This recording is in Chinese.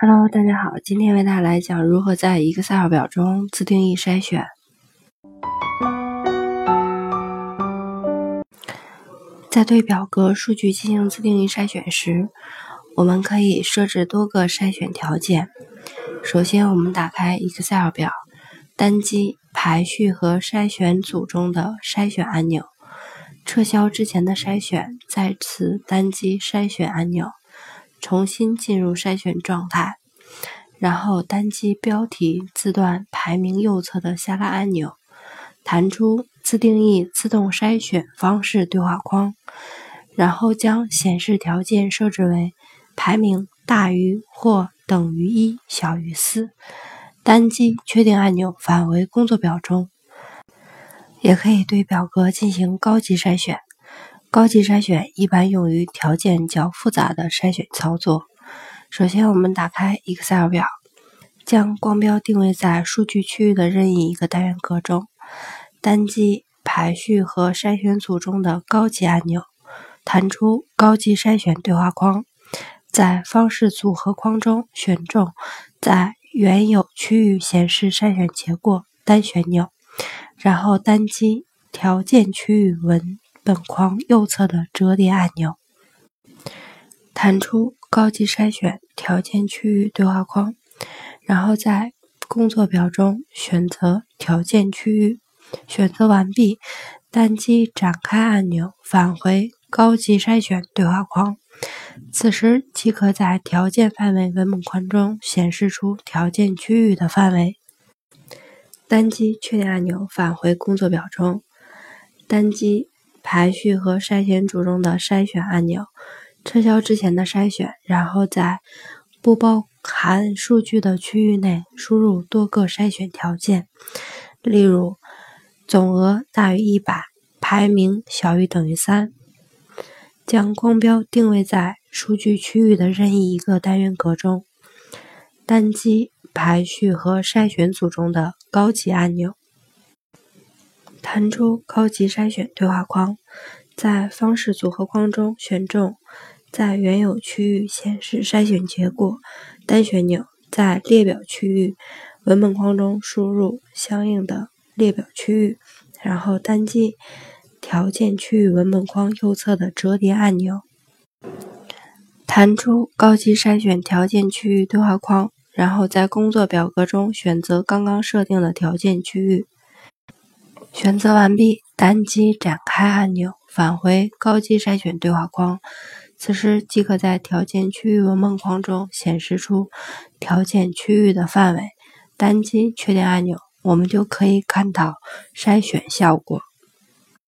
Hello，大家好，今天为大家来讲如何在 Excel 表中自定义筛选。在对表格数据进行自定义筛选时，我们可以设置多个筛选条件。首先，我们打开 Excel 表，单击排序和筛选组中的筛选按钮，撤销之前的筛选，再次单击筛选按钮。重新进入筛选状态，然后单击标题字段排名右侧的下拉按钮，弹出自定义自动筛选方式对话框，然后将显示条件设置为排名大于或等于一，小于四。单击确定按钮返回工作表中。也可以对表格进行高级筛选。高级筛选一般用于条件较复杂的筛选操作。首先，我们打开 Excel 表，将光标定位在数据区域的任意一个单元格中，单击排序和筛选组中的高级按钮，弹出高级筛选对话框，在方式组合框中选中在原有区域显示筛选结果单旋钮，然后单击条件区域文。本框右侧的折叠按钮，弹出高级筛选条件区域对话框，然后在工作表中选择条件区域，选择完毕，单击展开按钮返回高级筛选对话框。此时即可在条件范围文本框中显示出条件区域的范围。单击确定按钮返回工作表中，单击。排序和筛选组中的筛选按钮，撤销之前的筛选，然后在不包含数据的区域内输入多个筛选条件，例如总额大于一百，排名小于等于三。将光标定位在数据区域的任意一个单元格中，单击排序和筛选组中的高级按钮。弹出高级筛选对话框，在方式组合框中选中在原有区域显示筛选结果单旋钮，在列表区域文本框中输入相应的列表区域，然后单击条件区域文本框右侧的折叠按钮，弹出高级筛选条件区域对话框，然后在工作表格中选择刚刚设定的条件区域。选择完毕，单击展开按钮，返回高级筛选对话框。此时即可在条件区域文本框中显示出条件区域的范围。单击确定按钮，我们就可以看到筛选效果。